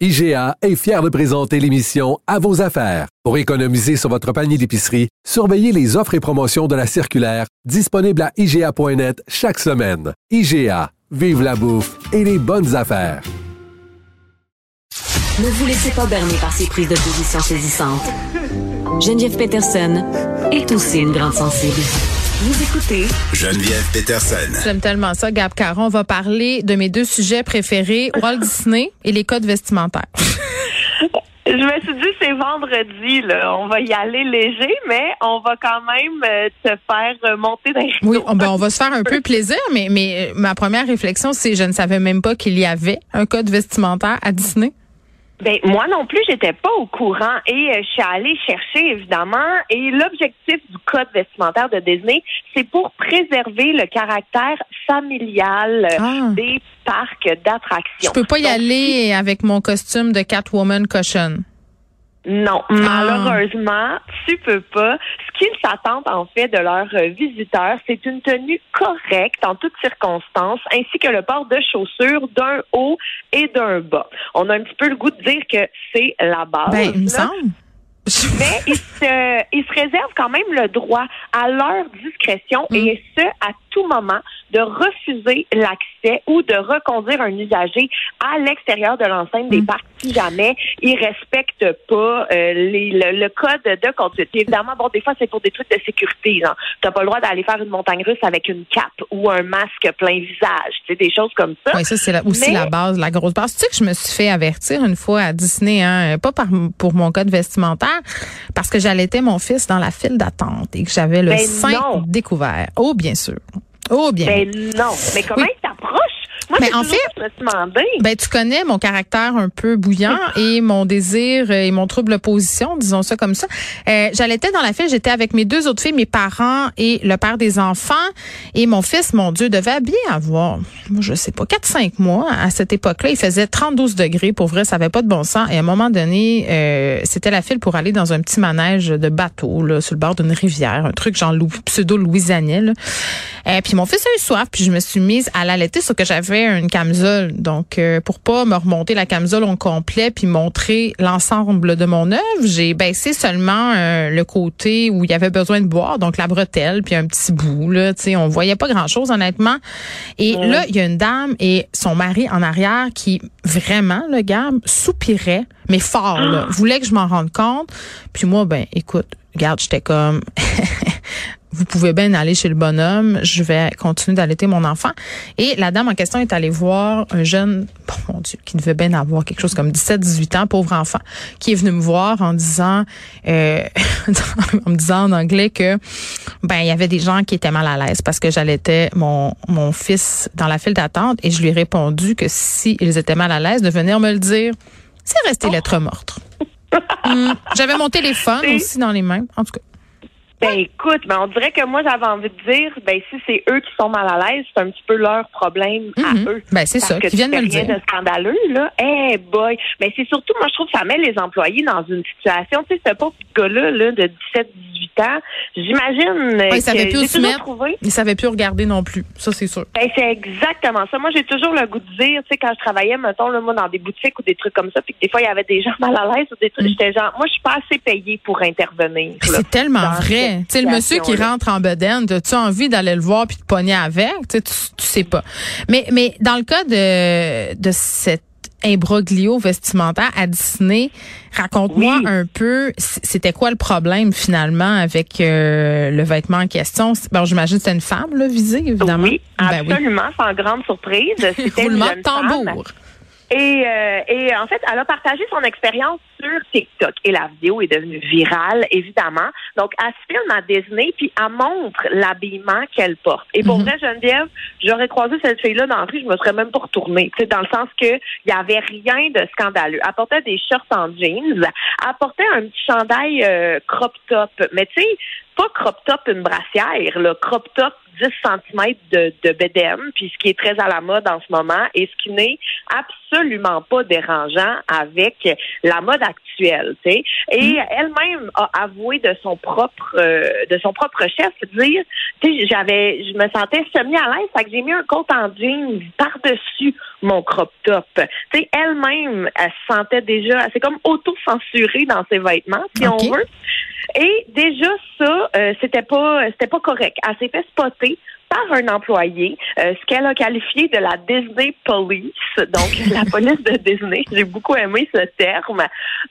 IGA est fier de présenter l'émission À vos affaires. Pour économiser sur votre panier d'épicerie, surveillez les offres et promotions de la circulaire disponible à IGA.net chaque semaine. IGA, vive la bouffe et les bonnes affaires. Ne vous laissez pas berner par ces prises de position saisissantes. Geneviève Peterson est aussi une grande sensible. Vous écoutez Geneviève Peterson. J'aime tellement ça, Gab Caron. On va parler de mes deux sujets préférés, Walt Disney et les codes vestimentaires. Je me suis dit, c'est vendredi, là. On va y aller léger, mais on va quand même euh, te faire monter d'un Oui, on, ben, on va se faire un peu plaisir, mais, mais euh, ma première réflexion, c'est je ne savais même pas qu'il y avait un code vestimentaire à Disney. Ben moi non plus, j'étais pas au courant et euh, je suis allée chercher évidemment. Et l'objectif du code vestimentaire de Disney, c'est pour préserver le caractère familial euh, Ah. des parcs d'attractions. Je peux pas y Donc, aller avec mon costume de Catwoman cochonne. Non, Ah. malheureusement, tu peux pas. Ce qu'ils s'attendent en fait de leurs euh, visiteurs, c'est une tenue correcte en toutes circonstances, ainsi que le port de chaussures d'un haut et d'un bas. On a un petit peu le goût de dire que c'est la base. Ben, il me semble. Mais ils se, ils se réservent quand même le droit à leur discrétion Mm. et ce, à tout moment, de refuser l'accès ou de reconduire un usager à l'extérieur de l'enceinte des Mm. parcs si jamais ils respectent pas euh, les, le, le code de conduite. Puis évidemment, bon, des fois, c'est pour des trucs de sécurité. Tu n'as pas le droit d'aller faire une montagne russe avec une cape ou un masque plein visage. Tu sais, des choses comme ça. Oui, ça, c'est aussi Mais- la base, la grosse base. Tu sais que je me suis fait avertir une fois à Disney, hein, pas par, pour mon code vestimentaire, parce que j'allaitais mon fils dans la file d'attente et que j'avais le sein découvert. Oh, bien sûr. Oh, bien. Ben non. Mais comment Oui. ils t'approchent? Moi, Mais en fait-. Ben, tu connais mon caractère un peu bouillant et mon désir et mon trouble opposition, disons ça comme ça. Euh, J'allaitais dans la file, j'étais avec mes deux autres filles, mes parents et le père des enfants. Et mon fils, mon Dieu, devait bien avoir, je sais pas, 4-5 mois à cette époque-là. Il faisait 32 degrés. Pour vrai, ça avait pas de bon sens. Et à un moment donné, euh, c'était la file pour aller dans un petit manège de bateau, là, sur le bord d'une rivière. Un truc genre Lou- pseudo-louisianais, là. Euh, puis mon fils a eu soif, puis je me suis mise à l'allaiter, sauf que j'avais une camisole. Donc, euh, pour pas me remonter la camisole au complet puis montrer l'ensemble de mon œuvre, j'ai baissé seulement euh, le côté où il y avait besoin de boire, donc la bretelle, puis un petit bout. Là, tu sais, on voyait pas grand-chose, honnêtement. Et là, il y a une dame et son mari en arrière qui, vraiment, le gars, soupirait, mais fort, là, voulait que je m'en rende compte. Puis moi, ben, écoute, regarde, j'étais comme... vous pouvez bien aller chez le bonhomme, je vais continuer d'allaiter mon enfant. Et la dame en question est allée voir un jeune, bon mon Dieu, qui devait bien avoir quelque chose comme 17-18 ans, pauvre enfant, qui est venu me voir en disant, euh, en me disant en anglais que ben il y avait des gens qui étaient mal à l'aise parce que j'allaitais mon mon fils dans la file d'attente et je lui ai répondu que si ils étaient mal à l'aise de venir me le dire. C'est resté lettre morte. Hum, J'avais mon téléphone aussi dans les mains, en tout cas. Ben écoute, ben on dirait que moi j'avais envie de dire, ben si c'est eux qui sont mal à l'aise, c'est un petit peu leur problème Mhm. à eux. Ben, c'est ça, que qu'ils viennent me le dire. de scandaleux là. Eh boy, mais c'est surtout, moi je trouve que ça met les employés dans une situation, tu sais, ce pauvre petit gars-là là, de 17-18 ans, j'imagine Ouais, que il savait plus se mettre. trouvé. Il savait plus regarder non plus. Ça, c'est sûr. Ben, c'est exactement ça. Moi, j'ai toujours le goût de dire, tu sais, quand je travaillais, mettons, là, moi, dans des boutiques ou des trucs comme ça, puis que des fois, il y avait des gens mal à l'aise ou des trucs, Mm. j'étais genre, moi, je suis pas assez payée pour intervenir. C'est tellement vrai. cette Tu sais, le monsieur qui rentre en bedaine, as-tu envie d'aller le voir puis de pogner avec? Tu sais, tu, tu sais pas. Mais, mais dans le cas de, de cet imbroglio vestimentaire à Disney, raconte-moi Oui. un peu, c'était quoi le problème finalement avec euh, le vêtement en question? Bon, j'imagine que c'était une femme, là, visée, évidemment. Oui, Ben oui. absolument, sans grande surprise. C'était une Roulement jeune de tambour. femme. Et, euh, et en fait, elle a partagé son expérience sur TikTok. Et la vidéo est devenue virale, évidemment. Donc, elle se filme à Disney, puis elle montre l'habillement qu'elle porte. Et pour Mhm. vrai, Geneviève, j'aurais croisé cette fille-là dans la rue, je me serais même pas retournée. Tu sais, dans le sens que il y avait rien de scandaleux. Elle portait des shorts en jeans. Elle portait un petit chandail euh, crop top. Mais tu sais, pas crop top une brassière, là, crop top 10 cm de, de BDM, puis ce qui est très à la mode en ce moment et ce qui n'est absolument pas dérangeant avec la mode actuelle, tu sais. Et elle-même a avoué de son propre euh, de son propre chef dire, j'avais je me sentais semi à l'aise, fait que j'ai mis un coat en jeans par-dessus mon crop top. Tu sais, elle-même, elle se sentait déjà, elle s'est comme auto-censurée dans ses vêtements, si on veut. Et déjà ça, euh, c'était pas c'était pas correct. Elle s'est fait spotter par un employé, euh, ce qu'elle a qualifié de la Disney Police, donc la police de Disney. J'ai beaucoup aimé ce terme.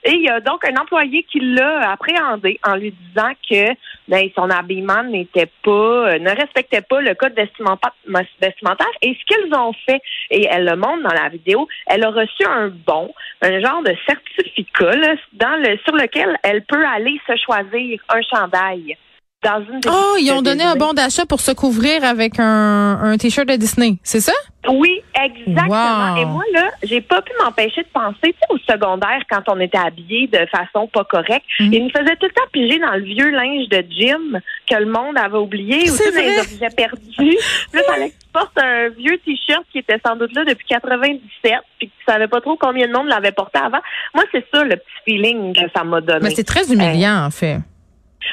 Et il y a donc un employé qui l'a appréhendé en lui disant que ben, son habillement n'était pas, euh, ne respectait pas le code vestimenta- vestimentaire. Et ce qu'ils ont fait, et elle le montre dans la vidéo, elle a reçu un bon, un genre de certificat dans le, sur lequel elle peut aller se choisir un chandail. Dans une des Oh, ils ont donné un bon d'achat pour se couvrir avec un, un t-shirt de Disney, c'est ça? Oui, exactement. Wow. Et moi, là, j'ai pas pu m'empêcher de penser, tu sais, au secondaire, quand on était habillés de façon pas correcte, Mhm. ils nous faisaient tout le temps piger dans le vieux linge de gym que le monde avait oublié ou dans les objets perdus. Là, fallait que tu portes un vieux t-shirt qui était sans doute là depuis 97 puis que tu savais pas trop combien de monde l'avait porté avant. Moi, c'est ça le petit feeling que ça m'a donné. Mais c'est très humiliant, en fait.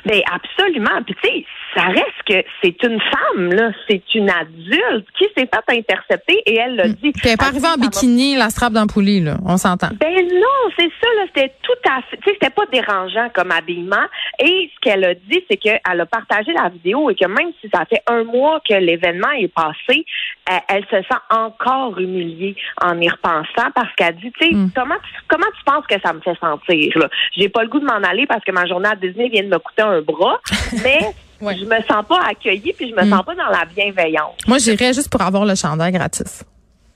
Ben absolument. Puis tu sais, ça reste que c'est une femme là, c'est une adulte qui s'est fait intercepter et elle l'a dit. Puis elle est pas arrivée en bikini, la strap le poulie, là. On s'entend. ben non, c'est ça, là. C'était tout à fait. Tu sais, c'était pas dérangeant comme habillement. Et ce qu'elle a dit, c'est qu'elle a partagé la vidéo et que même si ça fait un mois que l'événement est passé, elle, elle se sent encore humiliée en y repensant parce qu'elle dit, tu sais, Mm. comment, tu- comment tu penses que ça me fait sentir, là? J'ai pas le goût de m'en aller parce que ma journée à Disney vient de me coûter un bras, mais Ouais. je me sens pas accueillie puis je me Mm. sens pas dans la bienveillance. Moi, j'irais juste pour avoir le chandail gratis.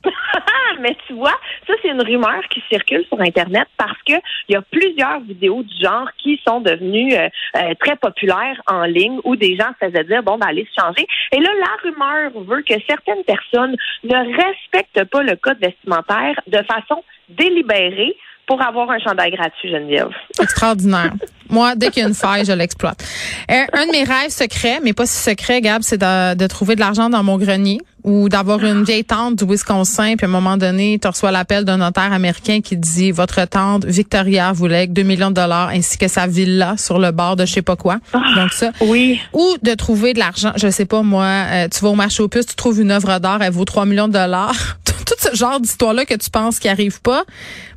Mais tu vois, ça c'est une rumeur qui circule sur Internet parce que il y a plusieurs vidéos du genre qui sont devenues euh, euh, très populaires en ligne où des gens se faisaient dire bon ben allez se changer. Et là, la rumeur veut que certaines personnes ne respectent pas le code vestimentaire de façon délibérée pour avoir un chandail gratuit, Geneviève. Extraordinaire. Moi, dès qu'il y a une faille, je l'exploite. Euh, un de mes rêves secrets, mais pas si secret, Gab, c'est de, de trouver de l'argent dans mon grenier ou d'avoir une vieille tante du Wisconsin, puis à un moment donné, tu reçois l'appel d'un notaire américain qui dit votre tante Victoria voulait 2 millions de dollars ainsi que sa villa sur le bord de je sais pas quoi. Donc ça. Oui. Ou de trouver de l'argent, je sais pas moi, euh, tu vas au marché aux puces, tu trouves une œuvre d'art, elle vaut 3 millions de dollars. Ce genre d'histoire-là que tu penses qui arrive pas?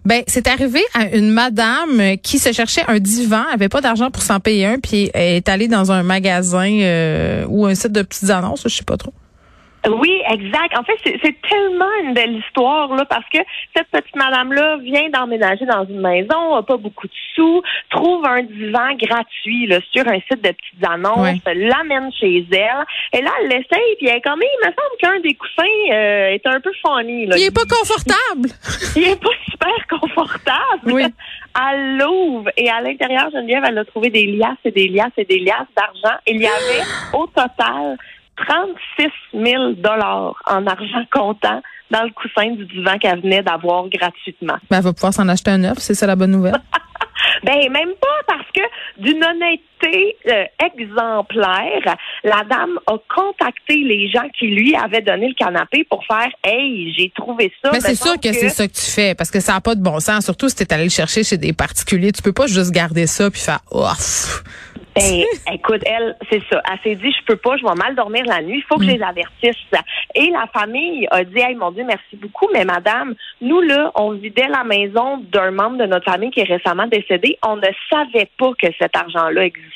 Ben, c'est arrivé à une madame qui se cherchait un divan, avait pas d'argent pour s'en payer un, puis est allée dans un magasin euh, ou un site de petites annonces, je sais pas trop. Oui, exact. En fait, c'est tellement une belle histoire là parce que cette petite madame-là vient d'emménager dans une maison, a pas beaucoup de sous, trouve un divan gratuit là, sur un site de petites annonces, Ouais. l'amène chez elle, et là elle l'essaye, puis elle est comme, il me semble qu'un des coussins euh, est un peu funny. Là. Il est pas confortable. Il est pas super confortable. Oui. Elle l'ouvre et à l'intérieur, Geneviève, elle a trouvé des liasses et des liasses et des liasses d'argent. Il y avait au total 36 000 dollars en argent comptant dans le coussin du divan qu'elle venait d'avoir gratuitement. Ben, elle va pouvoir s'en acheter un neuf, c'est ça la bonne nouvelle. Ben même pas parce que d'une honnêteté euh, exemplaire, la dame a contacté les gens qui lui avaient donné le canapé pour faire Hey, j'ai trouvé ça. Mais c'est sûr que, c'est ça que tu fais, parce que ça n'a pas de bon sens. Surtout si tu es allé le chercher chez des particuliers. Tu peux pas juste garder ça puis faire ouf. Ben, écoute, elle, c'est ça. Elle s'est dit, je peux pas, je vais mal dormir la nuit, il faut que je les avertisse. Et la famille a dit, hey, mon Dieu, merci beaucoup, mais madame, nous, là, on vidait la maison d'un membre de notre famille qui est récemment décédé. On ne savait pas que cet argent-là existait.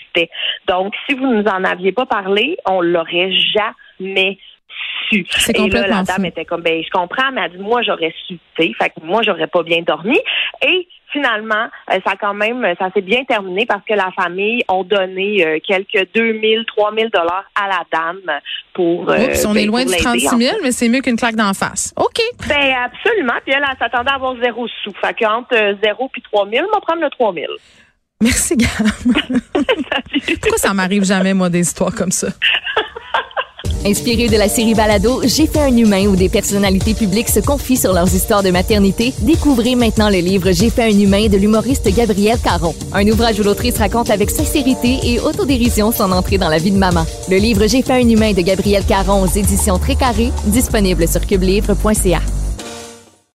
Donc, si vous nous en aviez pas parlé, on l'aurait jamais su. Et là, la dame fou. était comme, ben, je comprends, mais elle dit, moi, j'aurais su, tu sais. Fait que moi, j'aurais pas bien dormi. Et finalement, euh, ça quand même, ça s'est bien terminé parce que la famille ont donné euh, quelques 2000, 3000 dollars à la dame pour. Euh, Oups, on ben, est loin pour du 36 l'aider, 000, en fait. mais c'est mieux qu'une claque d'en face. OK. Ben absolument. Puis elle, elle s'attendait à avoir zéro sous. Fait que entre euh, zéro puis 3000, on va prendre le 3000. Merci, Gab. Pourquoi ça m'arrive jamais, moi, des histoires comme ça? Inspiré de la série Balado, J'ai fait un humain où des personnalités publiques se confient sur leurs histoires de maternité, découvrez maintenant le livre J'ai fait un humain de l'humoriste Gabriel Caron. Un ouvrage où l'autrice raconte avec sincérité et autodérision son entrée dans la vie de maman. Le livre J'ai fait un humain de Gabriel Caron aux éditions Très Carré, disponible sur cubelivre.ca.